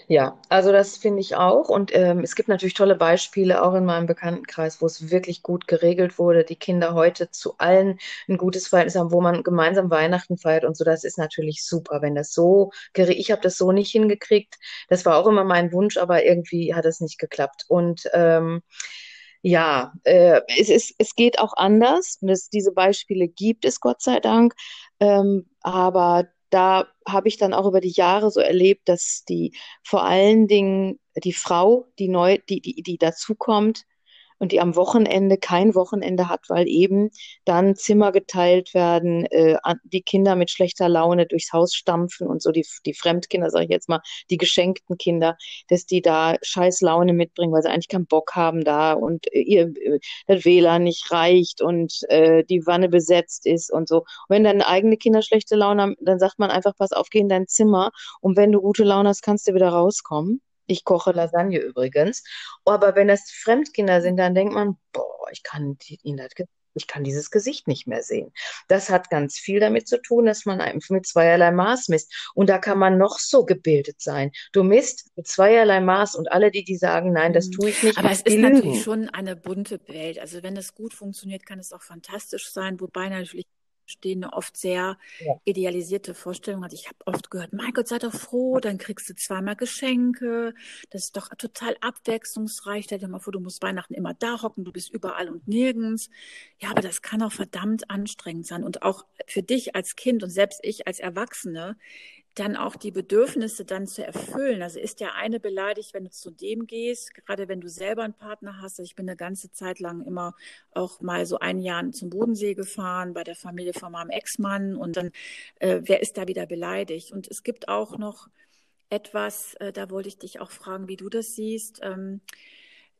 Ja, also das finde ich auch. Und ähm, es gibt natürlich tolle Beispiele auch in meinem Bekanntenkreis, wo es wirklich gut geregelt wurde. Die Kinder heute zu allen ein gutes Verhältnis haben, wo man gemeinsam Weihnachten feiert und so. Das ist natürlich super, wenn das so geregelt. Ich habe das so nicht hingekriegt. Das war auch immer mein Wunsch, aber irgendwie hat es nicht geklappt. Und ähm, ja, äh, es ist, es geht auch anders. Es, diese Beispiele gibt es, Gott sei Dank. Ähm, aber da habe ich dann auch über die Jahre so erlebt, dass die vor allen Dingen die Frau, die neu, die, die, die dazukommt und die am Wochenende kein Wochenende hat, weil eben dann Zimmer geteilt werden, äh, die Kinder mit schlechter Laune durchs Haus stampfen und so, die, die Fremdkinder, sage ich jetzt mal, die geschenkten Kinder, dass die da scheiß Laune mitbringen, weil sie eigentlich keinen Bock haben da und äh, ihr äh, das WLAN nicht reicht und äh, die Wanne besetzt ist und so. Und wenn deine eigene Kinder schlechte Laune haben, dann sagt man einfach, pass auf, geh in dein Zimmer und wenn du gute Laune hast, kannst du wieder rauskommen. Ich koche Lasagne übrigens. Aber wenn das Fremdkinder sind, dann denkt man, boah, ich kann ihnen das, ich kann dieses Gesicht nicht mehr sehen. Das hat ganz viel damit zu tun, dass man einfach mit zweierlei Maß misst. Und da kann man noch so gebildet sein. Du misst mit zweierlei Maß und alle, die, die sagen, nein, das Mhm. tue ich nicht, Aber es ist natürlich schon eine bunte Welt. Also wenn es gut funktioniert, kann es auch fantastisch sein, wobei natürlich stehende oft sehr Ja. idealisierte Vorstellungen hat. Ich habe oft gehört, mein Gott, sei doch froh, dann kriegst du zweimal Geschenke. Das ist doch total abwechslungsreich. Stell dir mal vor, du musst Weihnachten immer da hocken, du bist überall und nirgends. Ja, aber das kann auch verdammt anstrengend sein. Und auch für dich als Kind und selbst ich als Erwachsene, dann auch die Bedürfnisse dann zu erfüllen. Also ist der eine beleidigt, wenn du zu dem gehst, gerade wenn du selber einen Partner hast. Also ich bin eine ganze Zeit lang immer auch mal so ein Jahr zum Bodensee gefahren bei der Familie von meinem Ex-Mann und dann, äh, wer ist da wieder beleidigt? Und es gibt auch noch etwas, äh, da wollte ich dich auch fragen, wie du das siehst, ähm,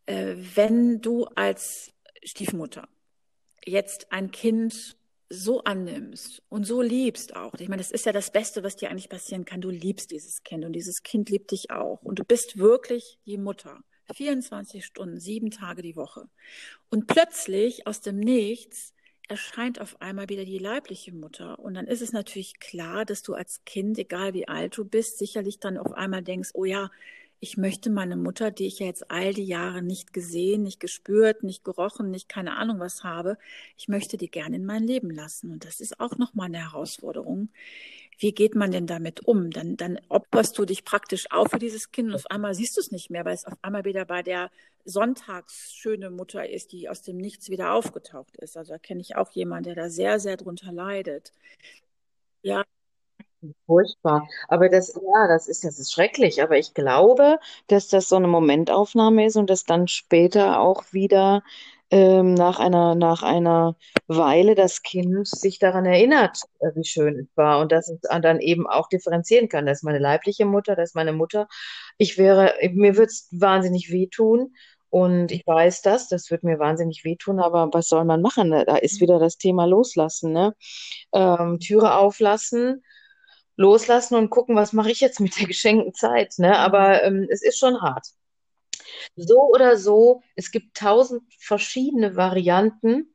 äh, wenn du als Stiefmutter jetzt ein Kind so annimmst und so liebst auch. Ich meine, das ist ja das Beste, was dir eigentlich passieren kann. Du liebst dieses Kind und dieses Kind liebt dich auch. Und du bist wirklich die Mutter. 24 Stunden, sieben Tage die Woche. Und plötzlich aus dem Nichts erscheint auf einmal wieder die leibliche Mutter. Und dann ist es natürlich klar, dass du als Kind, egal wie alt du bist, sicherlich dann auf einmal denkst, oh ja, ich möchte meine Mutter, die ich ja jetzt all die Jahre nicht gesehen, nicht gespürt, nicht gerochen, nicht keine Ahnung was habe, ich möchte die gerne in mein Leben lassen. Und das ist auch nochmal eine Herausforderung. Wie geht man denn damit um? Dann, dann opferst du dich praktisch auf für dieses Kind und auf einmal siehst du es nicht mehr, weil es auf einmal wieder bei der sonntags schöne Mutter ist, die aus dem Nichts wieder aufgetaucht ist. Also da kenne ich auch jemanden, der da sehr, sehr drunter leidet. Ja, Furchtbar. Aber das, ja, das ist, das ist schrecklich. Aber ich glaube, dass das so eine Momentaufnahme ist und dass dann später auch wieder ähm, nach einer, nach einer Weile das Kind sich daran erinnert, äh, wie schön es war und dass es dann eben auch differenzieren kann. Das ist meine leibliche Mutter, das ist meine Mutter. Ich wäre, mir würde es wahnsinnig wehtun. Und ich weiß das, das wird mir wahnsinnig wehtun, aber was soll man machen? Ne? Da ist wieder das Thema Loslassen, ne? Ähm, Türe auflassen, loslassen und gucken, was mache ich jetzt mit der geschenkten Zeit, ne? Aber ähm, es ist schon hart. So oder so, es gibt tausend verschiedene Varianten.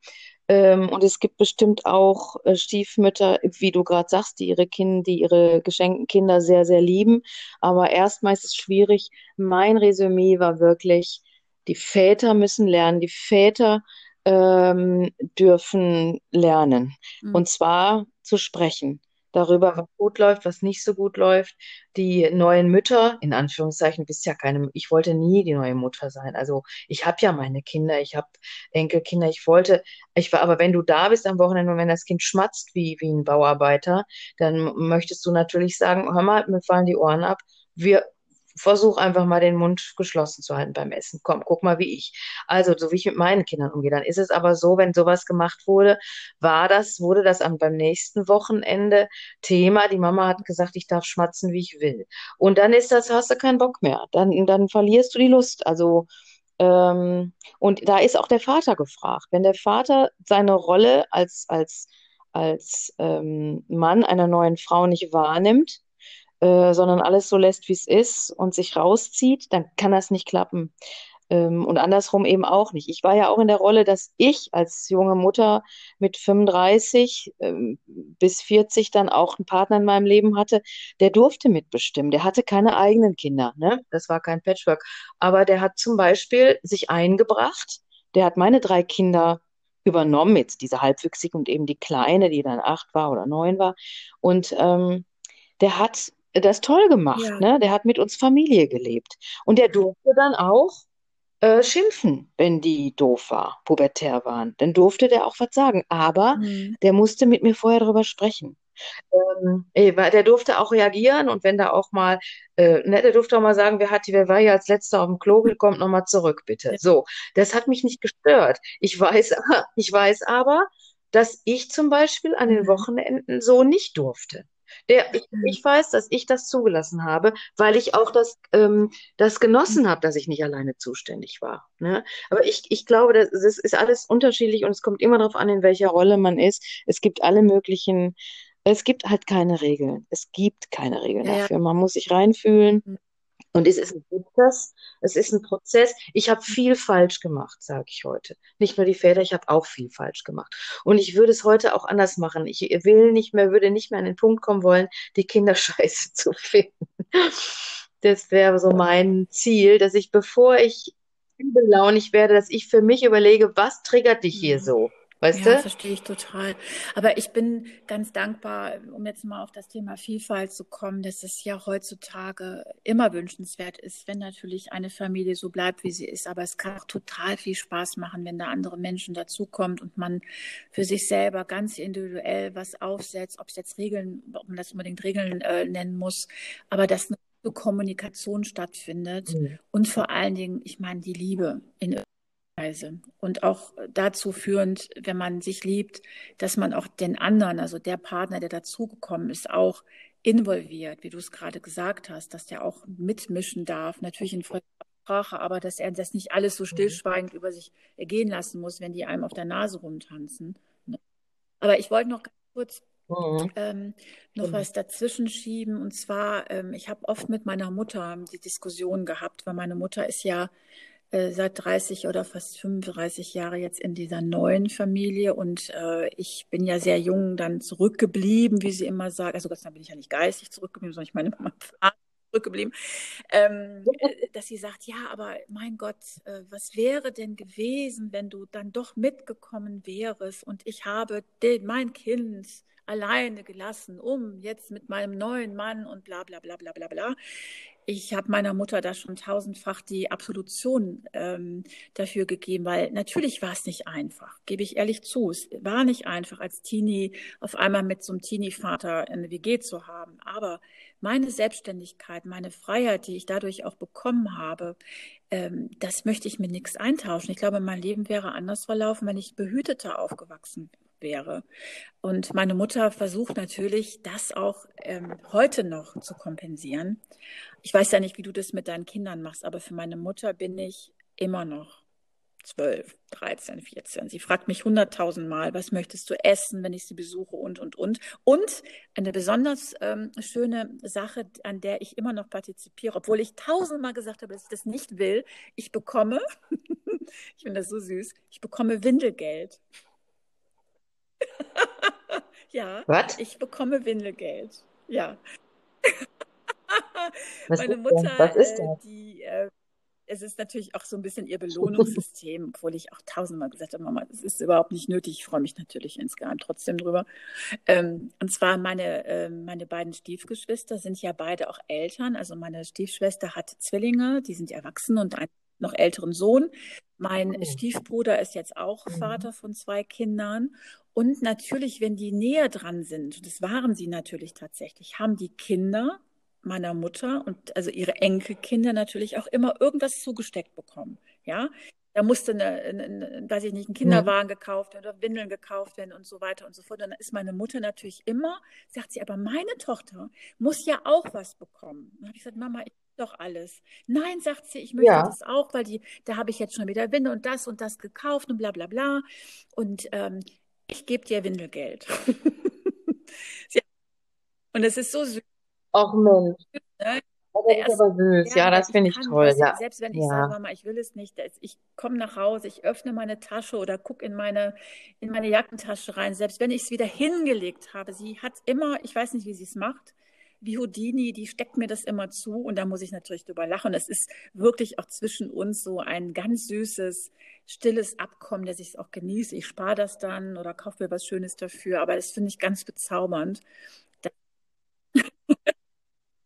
Ähm, und es gibt bestimmt auch äh, Stiefmütter, wie du gerade sagst, die ihre Kinder, die ihre geschenkten Kinder sehr, sehr lieben. Aber erstmal ist es schwierig. Mein Resümee war wirklich, die Väter müssen lernen, die Väter ähm, dürfen lernen. Mhm. Und zwar zu sprechen darüber, was gut läuft, was nicht so gut läuft. Die neuen Mütter, in Anführungszeichen, bist ja keine, ich wollte nie die neue Mutter sein. Also ich habe ja meine Kinder, ich habe Enkelkinder, ich wollte, ich war, aber wenn du da bist am Wochenende und wenn das Kind schmatzt wie, wie ein Bauarbeiter, dann möchtest du natürlich sagen, hör mal, mir fallen die Ohren ab. Wir, versuch einfach mal den Mund geschlossen zu halten beim Essen. Komm, guck mal, wie ich. Also, so wie ich mit meinen Kindern umgehe. Dann ist es aber so, wenn sowas gemacht wurde, war das, wurde das am, beim nächsten Wochenende Thema. Die Mama hat gesagt, ich darf schmatzen, wie ich will. Und dann ist das, hast du keinen Bock mehr. Dann, dann verlierst du die Lust. Also, ähm, und da ist auch der Vater gefragt. Wenn der Vater seine Rolle als, als, als ähm, Mann einer neuen Frau nicht wahrnimmt, äh, sondern alles so lässt, wie es ist und sich rauszieht, dann kann das nicht klappen. Ähm, und andersrum eben auch nicht. Ich war ja auch in der Rolle, dass ich als junge Mutter mit 35 ähm, bis 40 dann auch einen Partner in meinem Leben hatte, der durfte mitbestimmen. Der hatte keine eigenen Kinder, ne? Das war kein Patchwork. Aber der hat zum Beispiel sich eingebracht. Der hat meine drei Kinder übernommen, jetzt diese halbwüchsige und eben die kleine, die dann acht war oder neun war. Und ähm, der hat das toll gemacht. Ja. Ne? Der hat mit uns Familie gelebt. Und der durfte dann auch äh, schimpfen, wenn die doof war, pubertär waren. Dann durfte der auch was sagen. Aber mhm. der musste mit mir vorher darüber sprechen. Ähm, der durfte auch reagieren und wenn da auch mal, äh, ne, der durfte auch mal sagen, wer hat, wer war hier als letzter auf dem Klo, kommt nochmal zurück, bitte. Ja. So, das hat mich nicht gestört. Ich weiß, ich weiß aber, dass ich zum Beispiel an den mhm. Wochenenden so nicht durfte. Der, ich, mhm. ich, weiß, dass ich das zugelassen habe, weil ich auch das, ähm, das genossen habe, dass ich nicht alleine zuständig war. Ne? Aber ich, ich glaube, das, das ist alles unterschiedlich und es kommt immer darauf an, in welcher Rolle man ist. Es gibt alle möglichen, es gibt halt keine Regeln. Es gibt keine Regeln ja, dafür. Man muss sich reinfühlen. Und es ist ein Prozess, es ist ein Prozess. Ich habe viel falsch gemacht, sage ich heute. Nicht nur die Väter, ich habe auch viel falsch gemacht. Und ich würde es heute auch anders machen. Ich will nicht mehr, würde nicht mehr an den Punkt kommen wollen, die Kinder scheiße zu finden. Das wäre so mein Ziel, dass ich, bevor ich übellaunig werde, dass ich für mich überlege, was triggert dich hier mhm. so? Weißt ja, du? verstehe ich total. Aber ich bin ganz dankbar, um jetzt mal auf das Thema Vielfalt zu kommen, dass es ja heutzutage immer wünschenswert ist, wenn natürlich eine Familie so bleibt, wie sie ist. Aber es kann auch total viel Spaß machen, wenn da andere Menschen dazukommt und man für sich selber ganz individuell was aufsetzt, ob es jetzt Regeln, ob man das unbedingt Regeln äh, nennen muss, aber dass eine Kommunikation stattfindet mhm. und vor allen Dingen, ich meine, die Liebe in. Und auch dazu führend, wenn man sich liebt, dass man auch den anderen, also der Partner, der dazugekommen ist, auch involviert, wie du es gerade gesagt hast, dass der auch mitmischen darf, natürlich in Sprache, aber dass er das nicht alles so mhm. stillschweigend über sich ergehen lassen muss, wenn die einem auf der Nase rumtanzen. Ne? Aber ich wollte noch ganz kurz Mhm. Ähm, noch was dazwischen schieben. Und zwar, ähm, ich habe oft mit meiner Mutter die Diskussion gehabt, weil meine Mutter ist ja äh, seit 30 oder fast 35 Jahre jetzt in dieser neuen Familie. Und äh, ich bin ja sehr jung dann zurückgeblieben, wie sie immer sagt. Also Gott sei Dank bin ich ja nicht geistig zurückgeblieben, sondern ich meine zurückgeblieben, ähm, äh, dass sie sagt, ja, aber mein Gott, äh, was wäre denn gewesen, wenn du dann doch mitgekommen wärst und ich habe den, mein Kind alleine gelassen, um jetzt mit meinem neuen Mann und bla bla bla bla bla bla ich habe meiner Mutter da schon tausendfach die Absolution ähm, dafür gegeben, weil natürlich war es nicht einfach, gebe ich ehrlich zu. Es war nicht einfach, als Teenie auf einmal mit so einem Teenie-Vater eine WG zu haben. Aber meine Selbstständigkeit, meine Freiheit, die ich dadurch auch bekommen habe, ähm, das möchte ich mit nichts eintauschen. Ich glaube, mein Leben wäre anders verlaufen, wenn ich behüteter aufgewachsen wäre. Und meine Mutter versucht natürlich, das auch ähm, heute noch zu kompensieren. Ich weiß ja nicht, wie du das mit deinen Kindern machst, aber für meine Mutter bin ich immer noch 12, 13, 14. Sie fragt mich hunderttausend Mal, was möchtest du essen, wenn ich sie besuche und, und, und. Und eine besonders ähm, schöne Sache, an der ich immer noch partizipiere, obwohl ich tausendmal gesagt habe, dass ich das nicht will. Ich bekomme, ich finde das so süß, ich bekomme Windelgeld. ja, Was? ich bekomme Windelgeld. Ja. Was Meine ist Mutter? Was ist äh, das? die, äh, es ist natürlich auch so ein bisschen ihr Belohnungssystem, obwohl ich auch tausendmal gesagt habe, Mama, das ist überhaupt nicht nötig. Ich freue mich natürlich insgeheim trotzdem drüber. Ähm, und zwar meine, äh, meine beiden Stiefgeschwister sind ja beide auch Eltern. Also meine Stiefschwester hat Zwillinge, die sind erwachsen und einen noch älteren Sohn. Mein Oh. Stiefbruder ist jetzt auch Mhm. Vater von zwei Kindern. Und natürlich, wenn die näher dran sind, das waren sie natürlich tatsächlich, haben die Kinder meiner Mutter und also ihre Enkelkinder natürlich auch immer irgendwas zugesteckt bekommen. Ja, da musste eine, eine, weiß ich nicht, ein Kinderwagen gekauft werden oder Windeln gekauft werden und so weiter und so fort. Und dann ist meine Mutter natürlich immer, sagt sie, aber meine Tochter muss ja auch was bekommen. Dann habe ich gesagt, Mama, ich will doch alles. Nein, sagt sie, ich möchte Ja. das auch, weil die, da habe ich jetzt schon wieder Windel und das und das gekauft und bla bla bla. Und ähm, ich gebe dir Windelgeld. Und es ist so süß. Ach Mensch, Ne? Das ist Erst- aber süß. Ja, aber das finde ich kann, toll. Ja. Selbst wenn ich Ja. sage, Mama, ich will es nicht, ich komme nach Hause, ich öffne meine Tasche oder gucke in meine, in meine Jackentasche rein, selbst wenn ich es wieder hingelegt habe, sie hat immer, ich weiß nicht, wie sie es macht, wie Houdini, die steckt mir das immer zu und da muss ich natürlich drüber lachen. Es ist wirklich auch zwischen uns so ein ganz süßes, stilles Abkommen, dass ich es auch genieße. Ich spare das dann oder kaufe mir was Schönes dafür, aber das finde ich ganz bezaubernd.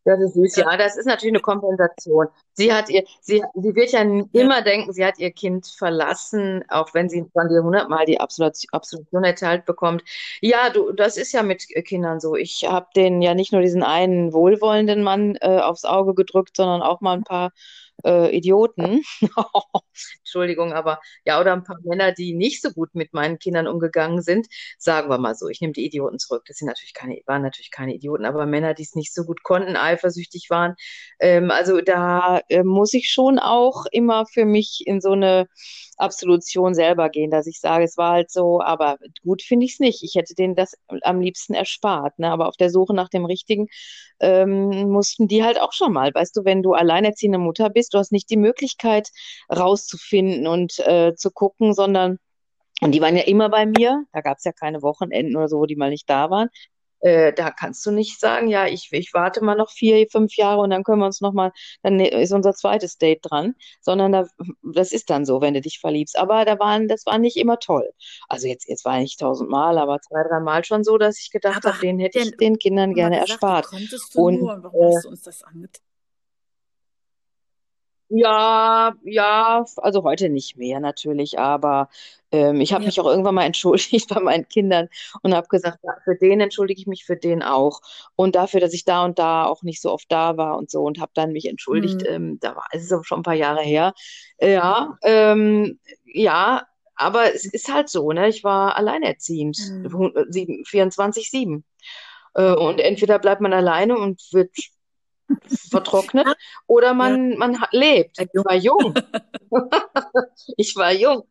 Das ist süß. Ja, das ist natürlich eine Kompensation. Sie hat ihr, sie, sie wird ja immer denken, sie hat ihr Kind verlassen, auch wenn sie von dir hundertmal die Absolut- Absolution erteilt bekommt. Ja, du, das ist ja mit Kindern so. Ich habe denen ja nicht nur diesen einen wohlwollenden Mann äh, aufs Auge gedrückt, sondern auch mal ein paar äh, Idioten. Entschuldigung, aber ja, oder ein paar Männer, die nicht so gut mit meinen Kindern umgegangen sind. Sagen wir mal so, ich nehme die Idioten zurück. Das sind natürlich keine, waren natürlich keine Idioten, aber Männer, die es nicht so gut konnten, eifersüchtig waren. Ähm, also da äh, muss ich schon auch immer für mich in so eine Absolution selber gehen, dass ich sage, es war halt so, aber gut finde ich es nicht. Ich hätte denen das am liebsten erspart, ne? Aber auf der Suche nach dem Richtigen ähm, mussten die halt auch schon mal. Weißt du, wenn du alleinerziehende Mutter bist, du hast nicht die Möglichkeit rauszufinden und äh, zu gucken, sondern und die waren ja immer bei mir. Da gab es ja keine Wochenenden oder so, wo die mal nicht da waren. Äh, da kannst du nicht sagen, ja, ich, ich warte mal noch vier, fünf Jahre und dann können wir uns noch mal, dann ist unser zweites Date dran, sondern da, das ist dann so, wenn du dich verliebst. Aber da waren, das war nicht immer toll. Also jetzt, jetzt war nicht tausendmal, aber zwei, dreimal schon so, dass ich gedacht habe, den hätte ich den Kindern gerne gesagt, erspart. Wie konntest du Und, nur warum äh, hast du uns das angetan? Ja, ja, also heute nicht mehr natürlich, aber ähm, ich habe Ja. mich auch irgendwann mal entschuldigt bei meinen Kindern und habe gesagt, ja, für den entschuldige ich mich, für den auch. Und dafür, dass ich da und da auch nicht so oft da war und so und habe dann mich entschuldigt. Mhm. Ähm, da war, es ist auch schon ein paar Jahre her. Ja, ähm, ja, aber es ist halt so, ne? Ich war alleinerziehend, sieben- 24/7. Äh, und entweder bleibt man alleine und wird vertrocknet oder man, man ha- lebt. Ja, Ich war jung. Ich war jung.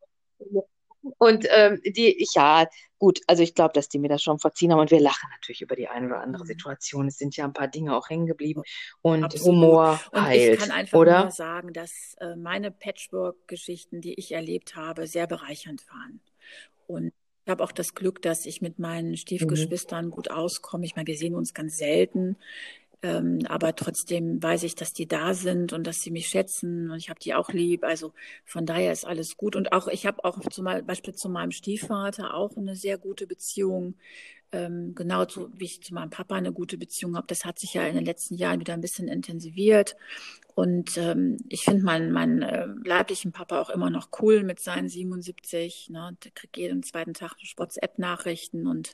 Und ähm, die, ich, ja, gut, also ich glaube, dass die mir das schon verziehen haben und wir lachen natürlich über die eine oder andere Mhm. Situation. Es sind ja ein paar Dinge auch hängen geblieben und Absolut. Humor Und ich heilt, kann einfach oder? nur sagen, dass äh, meine Patchwork-Geschichten, die ich erlebt habe, sehr bereichernd waren. Und ich habe auch das Glück, dass ich mit meinen Stiefgeschwistern gut auskomme. Ich meine, wir sehen uns ganz selten. Ähm, aber trotzdem weiß ich, dass die da sind und dass sie mich schätzen und ich habe die auch lieb. Also von daher ist alles gut. Und auch ich habe auch zum Beispiel zu meinem Stiefvater auch eine sehr gute Beziehung. ähm, genau so, wie ich zu meinem Papa eine gute Beziehung habe. Das hat sich ja in den letzten Jahren wieder ein bisschen intensiviert. Und ähm, ich finde meinen, meinen äh, leiblichen Papa auch immer noch cool mit seinen 77. Ne? Der kriegt jeden zweiten Tag WhatsApp-Nachrichten und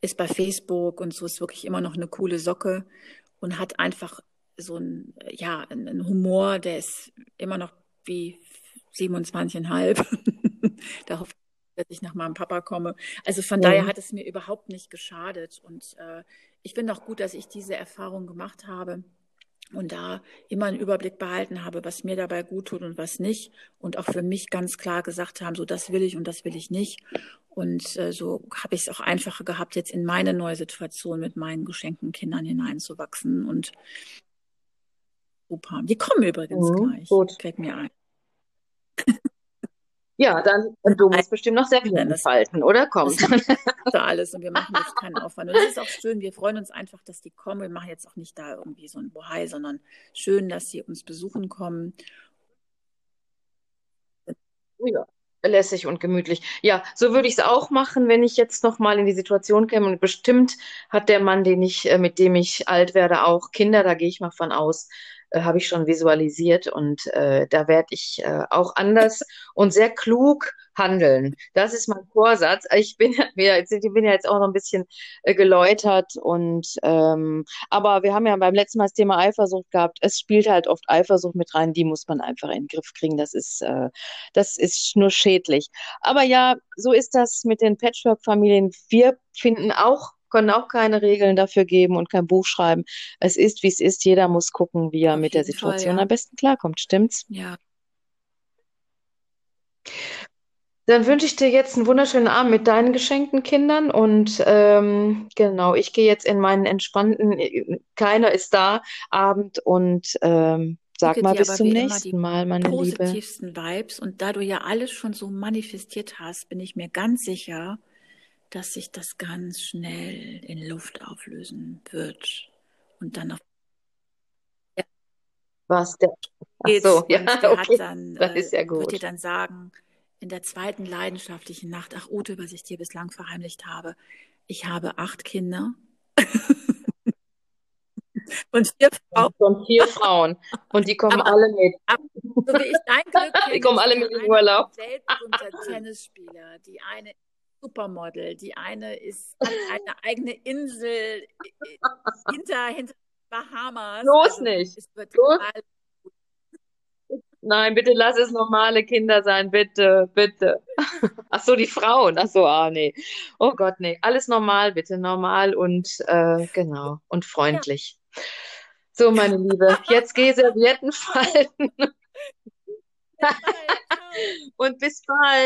ist bei Facebook und so ist wirklich immer noch eine coole Socke und hat einfach so ein, ja, einen Humor, der ist immer noch wie 27,5. da hoffe ich, dass ich nach meinem Papa komme. Also von ja. daher hat es mir überhaupt nicht geschadet. Und äh, ich finde auch gut, dass ich diese Erfahrung gemacht habe und da immer einen Überblick behalten habe, was mir dabei gut tut und was nicht. Und auch für mich ganz klar gesagt haben, so das will ich und das will ich nicht. Und äh, so habe ich es auch einfacher gehabt, jetzt in meine neue Situation mit meinen geschenkten Kindern hineinzuwachsen. Und super. Die kommen übrigens mhm, gleich. Gut. Fällt mir ein. Ja, dann, und du musst bestimmt noch Servietten ja, falten, oder? Kommt. Das alles und wir machen jetzt keinen Aufwand. Und es ist auch schön, wir freuen uns einfach, dass die kommen. Wir machen jetzt auch nicht da irgendwie so ein Bohai, sondern schön, dass sie uns besuchen kommen. Ja, lässig und gemütlich. Ja, so würde ich es auch machen, wenn ich jetzt noch mal in die Situation käme. Und bestimmt hat der Mann, den ich, äh, mit dem ich alt werde, auch Kinder, da gehe ich mal von aus äh, habe ich schon visualisiert und äh, da werde ich äh, auch anders und sehr klug handeln. Das ist mein Vorsatz. Ich bin ja, ich bin ja jetzt auch noch ein bisschen äh, geläutert und ähm, aber wir haben ja beim letzten Mal das Thema Eifersucht gehabt. Es spielt halt oft Eifersucht mit rein, die muss man einfach in den Griff kriegen. Das ist äh, das ist nur schädlich. Aber ja, so ist das mit den Patchwork-Familien. Wir finden auch können auch keine Regeln dafür geben und kein Buch schreiben. Es ist, wie es ist. Jeder muss gucken, wie er Auf mit der Situation Fall, ja. am besten klarkommt. Stimmt's? Ja. Dann wünsche ich dir jetzt einen wunderschönen Abend mit deinen geschenkten Kindern und ähm, genau, ich gehe jetzt in meinen entspannten, keiner ist da Abend und ähm, sag mal bis zum nächsten Mal, meine Liebe. Positivsten Vibes und da du ja alles schon so manifestiert hast, bin ich mir ganz sicher, dass sich das ganz schnell in Luft auflösen wird und dann auf was der Ach so, ja, der okay. dann, das ist ja gut. wird dir dann sagen in der zweiten leidenschaftlichen Nacht, ach Ute, was ich dir bislang verheimlicht habe, ich habe acht Kinder und vier Frauen. Und vier Frauen. Und die kommen aber, alle mit. Aber, so wie ich dein Glück kenne, die kommen alle mit in Urlaub. Tennisspieler, die eine Supermodel, die eine ist eine eigene Insel hinter, hinter Bahamas. Los also, nicht. Los. Nein, bitte lass es normale Kinder sein, bitte, bitte. Ach so, die Frauen. Ach so, ah, nee. Oh Gott, nee. Alles normal, bitte, normal und äh, genau und freundlich. Ja. So, meine Liebe, jetzt geh Servietten falten. und bis bald.